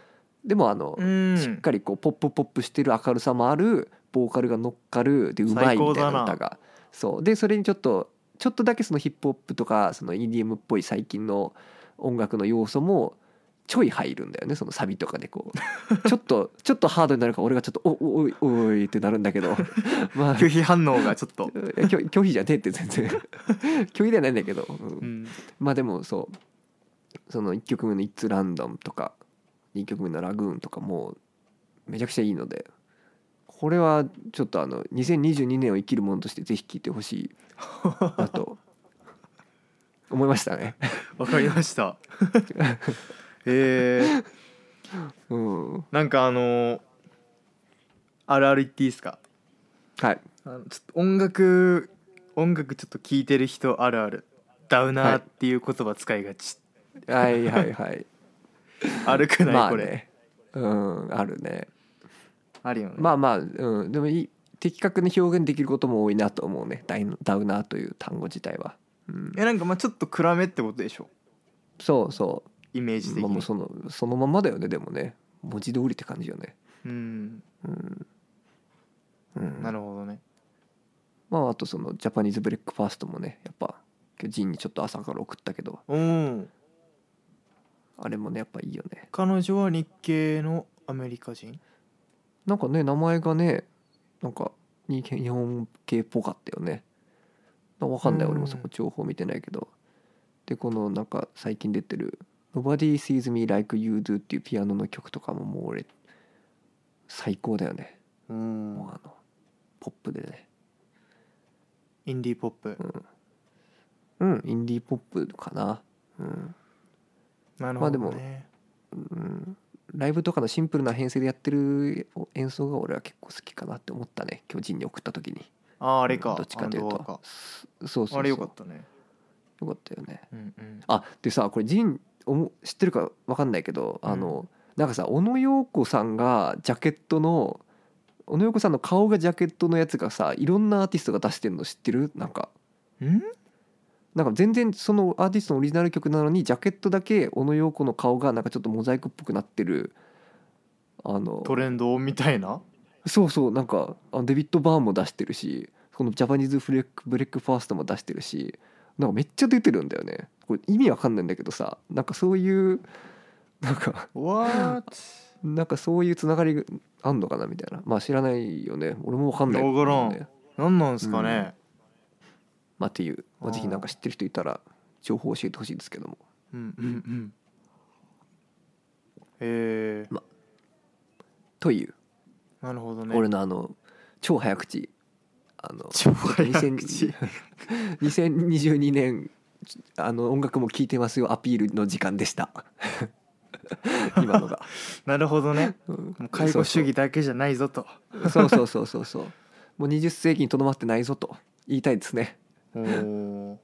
でもあのうん。しっかりこうポップポップしてる明るさもあるボーカルが乗っかるでうまいみたいな歌が。そう。でそれにちょっとちょっとだけそのヒップホップとかその EDM っぽい最近の音楽の要素もちょい入るんだよねそのサビとかでこう。ちょっとちょっとハードになるから俺がちょっと「おおおいおい」ってなるんだけど。まあ拒否反応がちょっと。拒拒否じゃねえって全然。拒否ではないんだけど、うん。うん。まあでもそう。その1曲目の「It's Random」とか2曲目の「ラグーン」とかもうめちゃくちゃいいのでこれはちょっとあの2022年を生きるものとしてぜひ聴いてほしいなと思いましたね。わかりました。えー、うん、なんかあのーあるある言っていいですか？はい。あのちょっと音楽音楽ちょっと聴いてる人あるある。ダウナーっていう言葉使いがち、はい。はいはい 悪くない、これ、まあね。うんあるねあるよね。まあまあ、うん、でもいい的確に表現できることも多いなと思うね。ダイダウナーという単語自体は、うん、えなんかまあちょっと暗めってことでしょ？そうそイメージう、的に、まあ、もうそのそのままだよねでもね。文字通りって感じよね。うん。うん、うん、なるほどね。まああとそのジャパニーズブレックファーストもねやっぱ今日ジンにちょっと朝から送ったけど。おおあれもねやっぱいいよね。彼女は日系のアメリカ人？なんかね名前がねなんかに日本系っぽかったよね。わかんないうん俺もそこ情報見てないけど。でこのなんか最近出てる「Nobody Sees Me Like You Do」っていうピアノの曲とかももう俺最高だよね。おうん。もうあのポップでね。インディーポップ。うん。インディーポップかな。うん。なるほまあでもどねうんライブとかのシンプルな編成でやってる演奏が俺は結構好きかなって思ったね。巨人に送った時に。あああれか。どっちかというと。そうそうそう。あれよかったね。よかったよね。うんうん。あでさこれジンおも知ってるか分かんないけど、あのなんかさ小野洋子さんがジャケットの小野洋子さんの顔がジャケットのやつがさいろんなアーティストが出してるの知ってる？なんか。うん？なんか全然そのアーティストのオリジナル曲なのにジャケットだけ小野洋子の顔がなんかちょっとモザイクっぽくなってる。あの。トレンドみたいな。そうそうなんかデビッド・バーンも出してるしこのジャパニーズフレックブレックファーストも出してるしなんかめっちゃ出てるんだよね。これ意味わかんないんだけどさなんかそういうなんか What? なんかそういうつながりがあんのかなみたいな。まあ知らないよね。俺もわかんないわからんね何なんすかねまあっていう、まあ、ぜひなんか知ってる人いたら情報教えてほしいですけども。うんうんうん。へえという。なるほどね。俺のあの超早口。あの超早口。2000 2022年あの音楽も聴いてますよアピールの時間でした。今のが、なるほどね。うん。もう介護主義だけじゃないぞと。そうそうそうそうそう。もう20世紀にとどまってないぞと言いたいですね、うん、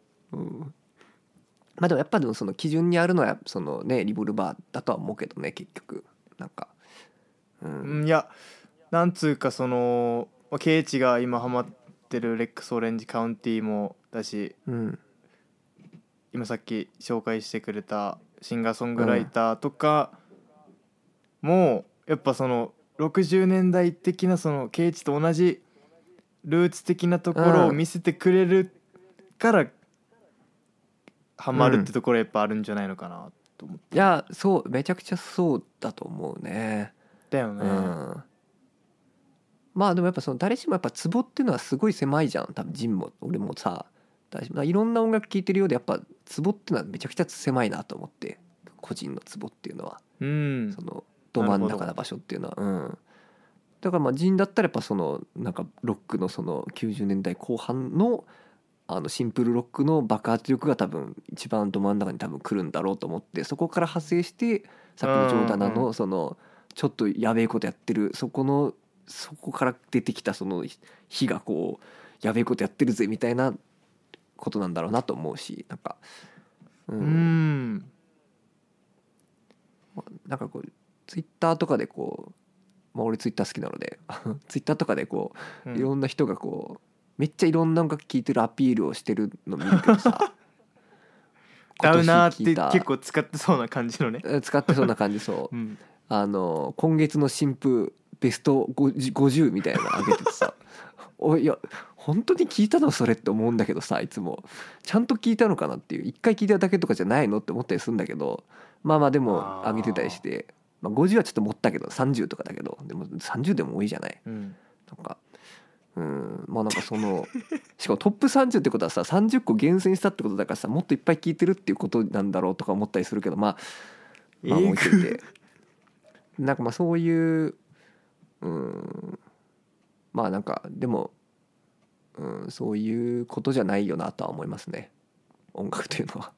まあでもやっぱでもその基準にあるのはそのねリボルバーだとは思うけどね結局。なんか。うん。いやなんつうかそのまあケイチが今ハマってるレックスオレンジカウンティもだしうん。今さっき紹介してくれたシンガーソングライターとかもやっぱその60年代的なそのケイチと同じルーツ的なところを見せてくれるからハマるってところやっぱあるんじゃないのかなと思っいやそうめちゃくちゃそうだと思うね。たよね。うん。まあでもやっぱその誰しもやっぱツボっていうのはすごい狭いじゃん。多分ジンも。俺もさいろんな音楽聴いてるようでやっぱツボっていうのはめちゃくちゃ狭いなと思って。個人のツボっていうのは。うん。そのど真ん中な場所っていうのは。うん。だからまあジンだったらやっぱそのなんかロックのその90年代後半のあのシンプルロックの爆発力が多分一番ど真ん中に多分来るんだろうと思ってそこから派生してさっきのジョのそのちょっとやべえことやってるそこのそこから出てきたその火がこうやべえことやってるぜみたいなことなんだろうなと思うしなんかううん。んなんかこうツイッターとかでこう、まあ、俺ツイッター好きなので ツイッターとかでこううん。いろんな人がこうめっちゃいろんな音楽聴いてるアピールをしてるの見るけどさ ダウナーって結構使ってそうな感じのね。え使ってそうな感じそう。うん。あの今月の新風ベスト 50, 50みたいなの上げててさ。おいいや本当に聞いたのそれって思うんだけどさいつも。ちゃんと聞いたのかなっていう。一回聞いただけとかじゃないのって思ったりするんだけど。まあまあでも上げてたりして、まあ、50はちょっと持ったけど30とかだけど。でも30でも多いじゃない。うん。なんかうん。まあなんかそのしかもトップ30ってことはさ30個厳選したってことだからさもっといっぱい聞いてるっていうことなんだろうとか思ったりするけどまあまあいといて。なんかまあそういううん。まあなんかでも、うん、そういうことじゃないよなとは思いますね。音楽というのは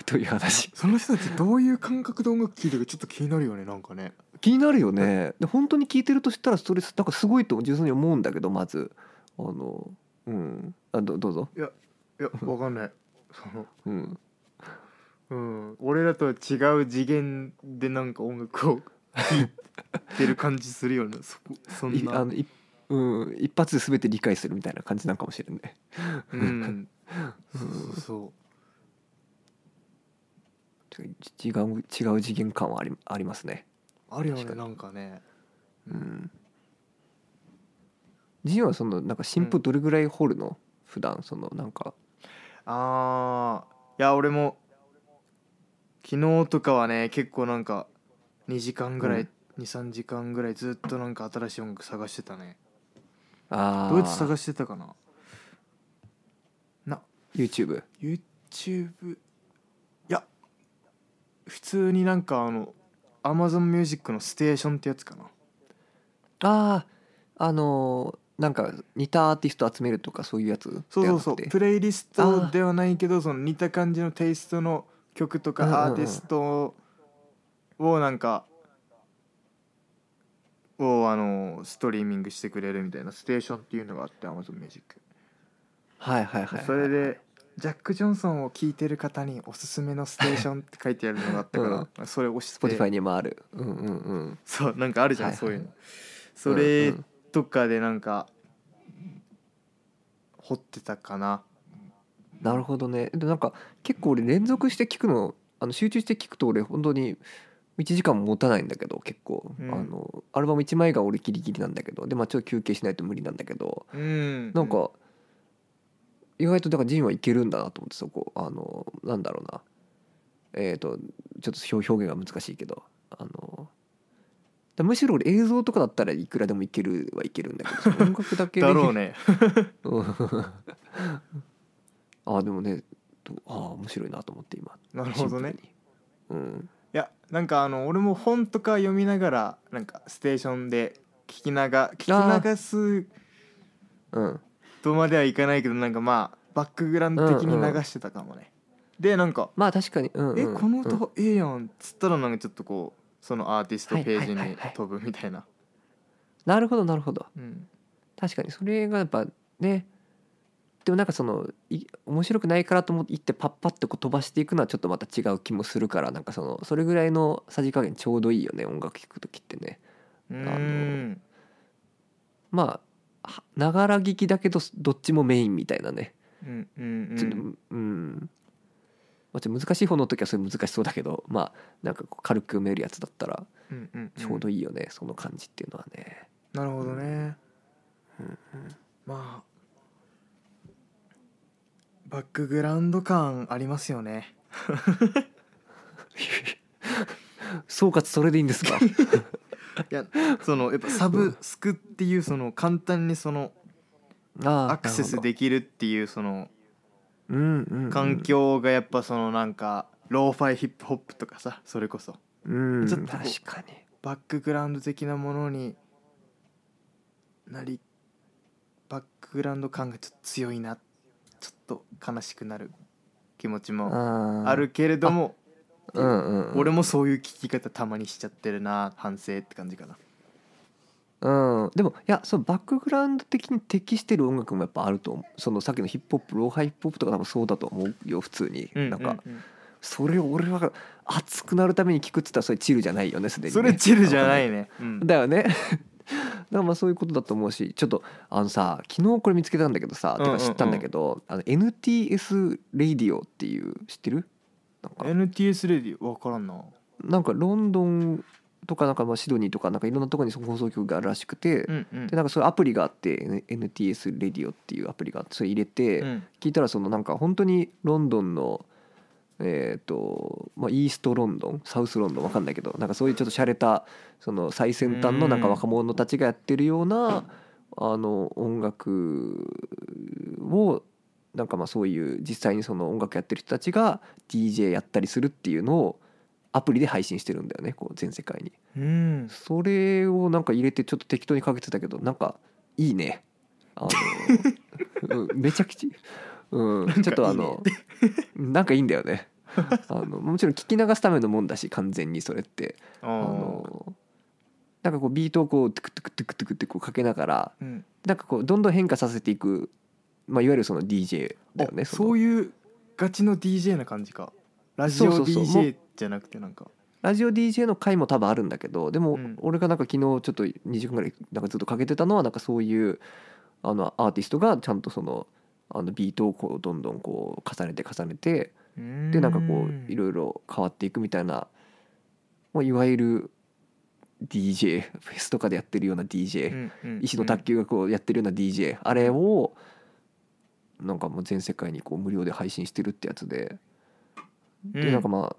という話。その人たちどういう感覚で音楽聴いてるかちょっと気になるよねなんかね。気になるよね。で本当に聞いてるとしたらそれなんかすごいと純粋に思うんだけどまず。あのうん。あどどうぞ。いやわかんない。そのうん。うん、俺らとは違う次元でなんか音楽を 聴いてる感じするよね。そこそんな。いあのいうん、一発で全て理解するみたいな感じなんかもしれないうん。そうそ違う違う次元感はありありますね。うあるよねなんかね。うん。ジンはそのなんか新譜どれぐらい掘るの、普段そのなんか。あー。いや俺も昨日とかはね結構なんか2時間ぐらい、うん。23時間ぐらいずっとなんか新しい音楽探してたね。あどうやって探ししてたかな？な。YouTube YouTube いや普通になんかあの Amazon Music のステーションってやつかな。あああのなんか似たアーティスト集めるとかそういうやつそうそうそう。ではなくてプレイリストではないけどその似た感じのテイストの曲とうんうんうん。かアーティストをなんかをあのストリーミングしてくれるみたいなステーションっていうのがあって Amazon Music はいはいはいはい。それでジャック・ジョンソンを聴いてる方におすすめのステーションって書いてあるのがあったから、それを押して Spotify にもある。うんうんうん。そうなんかあるじゃん、はいはい。そういうの。それうん。うんとかでなんか掘ってたかな。なるほどね。でなんか結構俺連続して聞くのあの集中して聞くと俺本当に1時間も持たないんだけど結構、うん。あのアルバム1枚が俺ギリギリなんだけどでまあちょっと休憩しないと無理なんだけど。うん。なんか意外とだからジンはいけるんだなと思ってそこあのなんだろうな。えっ、とちょっと表表現が難しいけどあのだむしろ俺映像とかだったらいくらでもいけるはいけるんだけど 音楽だけでだろうね。うん。ああでもねとああ面白いなと思って今。なるほどね。うん。いやなんかあの俺も本とか読みながらなんかステーションで聞きなが聞き流すうんとまではいかないけどなんかまあバックグラウンド的に流してたかもね、でなんかまあ確かに、うんうんえこのうん歌ええやん。っつったらなんかちょっとこうそのアーティストページにはいはい。はいはい飛ぶみたいな。なるほどなるほど。うん。確かにそれがやっぱねでもなんかそのい面白くないからと思って言ってパッパッとこう飛ばしていくのはちょっとまた違う気もするからなんかそのそれぐらいのさじ加減ちょうどいいよね音楽聴く時ってね。うのん。まあながら聞きだけどどっちもメインみたいなね。うんうんちょっとうん、まあ、難しい方の時はそれ難しそうだけどまあなんかこう軽く読めるやつだったらうんうんちょうどいいよね、その感じっていうのはね。なるほどね。うん。まあバックグラウンド感ありますよね。総括それでいいんですか？いやそのやっぱサブスクっていうその簡単にそのアクセスできるっていうその環境がやっぱそのなんかローファイヒップホップとかさそれこそ。うんちょっと確かに。バックグラウンド的なものになりバックグラウンド感がちょっと強いな。ちょっと悲しくなる気持ちもあるけれどもうんうんうん。俺もそういう聞き方たまにしちゃってるな反省って感じかな。うん、でもいやそのバックグラウンド的に適してる音楽もやっぱあると思う。そのさっきのヒップホップローハイヒップホップとか多分そうだと思うよ普通に、なんかうんうん。それを俺は熱くなるために聞くっつったらそれチルじゃないよねすでにね。それチルじゃないね、うん。だよね。だからまあそういうことだと思うしちょっとあのさ昨日これ見つけたんだけどさ、うんうんうん。てか知ったんだけどあの NTS レディオっていう知ってる？なんか。NTS レディ分からんな。なんかロンドンとかなんかまあシドニーとかなんかいろんなところに放送局があるらしくて、うんうん。でなんかそういうアプリがあって NTS レディオっていうアプリがあってそれ入れて、うん。聞いたらそのなんか本当にロンドンのえっ、とまあイーストロンドンサウスロンドンわかんないけどなんかそういうちょっと洒落たその最先端のなんか若者たちがやってるようなあの音楽をなんかまあそういう実際にその音楽やってる人たちが DJ やったりするっていうのをアプリで配信してるんだよねこう全世界に。うん。それをなんか入れてちょっと適当にかけてたけどなんかいいね。あの、うん、めちゃくちゃ、うん、ちょっとあのなんかいいんだよね。あのもちろん聞き流すためのもんだし完全にそれって。ああのなんかこうビートをこうトゥクトゥクトゥクトゥクってこうかけながらうんなんかこうどんどん変化させていく、まあ、いわゆるその DJ だよねあの。そういうガチの DJ な感じか。ラジオ DJ じゃなくてなんか。ラジオ DJ の回も多分あるんだけどでもうん。俺がなんか昨日ちょっと2時間ぐらいなんかずっとかけてたのはなんかそういうあのアーティストがちゃんとそのあのビートをこうどんどんこう重ねて重ねてでなんかこういろいろ変わっていくみたいなもういわゆる DJ フェスとかでやってるような DJ 石の卓球がこうやってるような DJ あれをなんかもう全世界にこう無料で配信してるってやつで。でなんかまあ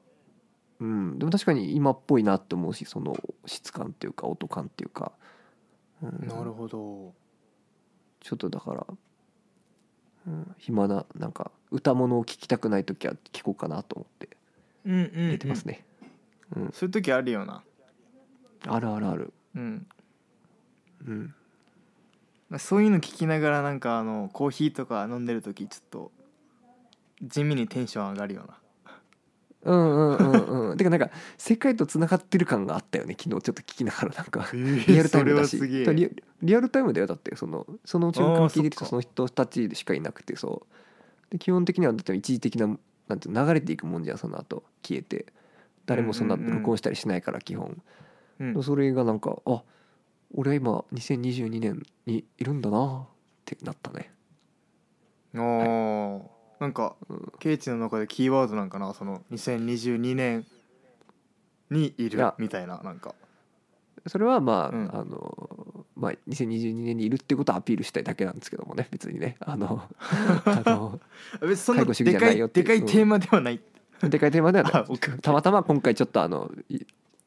うん。でも確かに今っぽいなって思うしその質感っていうか音感っていうか、うん。なるほど。ちょっとだから、うん、暇ななんか歌物を聴きたくない時は聴こうかなと思ってうんうん入れてますね、そういう時あるよな。あるあるある。うん。うんそういうの聞きながらなんかあのコーヒーとか飲んでる時ちょっと地味にテンション上がるよな。うんうんうんうん。てかなんか世界とつながってる感があったよね昨日ちょっと聞きながらなんか。リリアルタイムだし。リアリアルタイムだよだって。そのそのうちの関係であーその人たちしかいなくてそう。で基本的にはだって一時的ななんて流れていくもんじゃんその後。消えて。誰もそんな録音したりしないから基本、うん。それがなんかあ俺は今2022年にいるんだなってなったね。おーなんかうん。ケイチの中でキーワードなんかなその2022年にいるみたいななんか。それはまあ、うん。あのまあ2022年にいるってことをアピールしたいだけなんですけどもね別にね。あの あの別にそんなでかいよっていでかいテーマではない。でかいテーマではない。たまたま今回ちょっとあのい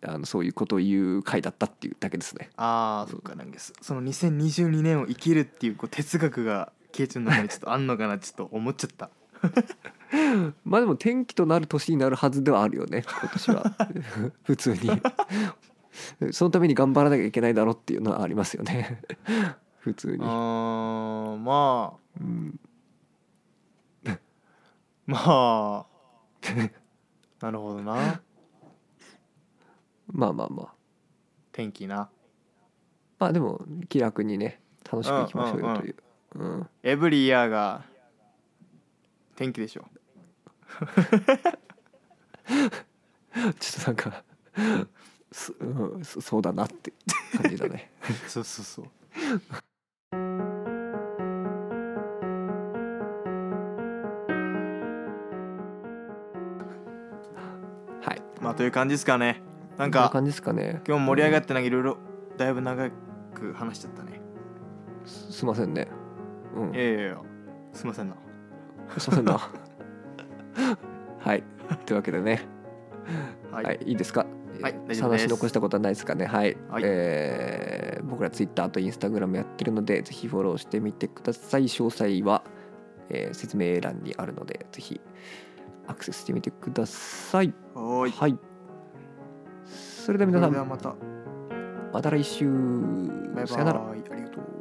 あのそういうことを言う回だったっていうだけですね。ああそっかなんかそその2022年を生きるっていうこう哲学がケイチの中にちょっとあんのかなちょっと思っちゃった。まあでも転機となる年になるはずではあるよね今年は。普通に。そのために頑張らなきゃいけないだろうっていうのはありますよね。普通に、あーまあ。うん、まあ。なるほどなまあまあまあ。天気な。まあでも気楽にね楽しくいきましょうよという、うんエブリイヤーが天気でしょ。ちょっとなんかそ,、うん、そそうだなって感じだね。そうそうそう。はい。まあという感じですかねなんか感じですかね。今日盛り上がってなんかいろいろだいぶ長く話しちゃったね。すすいませんね。うん。いやいやいやすいませんな。すいませんな。はい。というわけでね。ははい、い、いですか？はいえー大丈夫です。話残したことはないですかね？はい、はい。えー僕らツイッターとインスタグラムやってるのでぜひフォローしてみてください。詳細は、えー説明欄にあるのでぜひアクセスしてみてください。はーい。はいそれでは皆さん。また。また来週。さよなら。ありがとう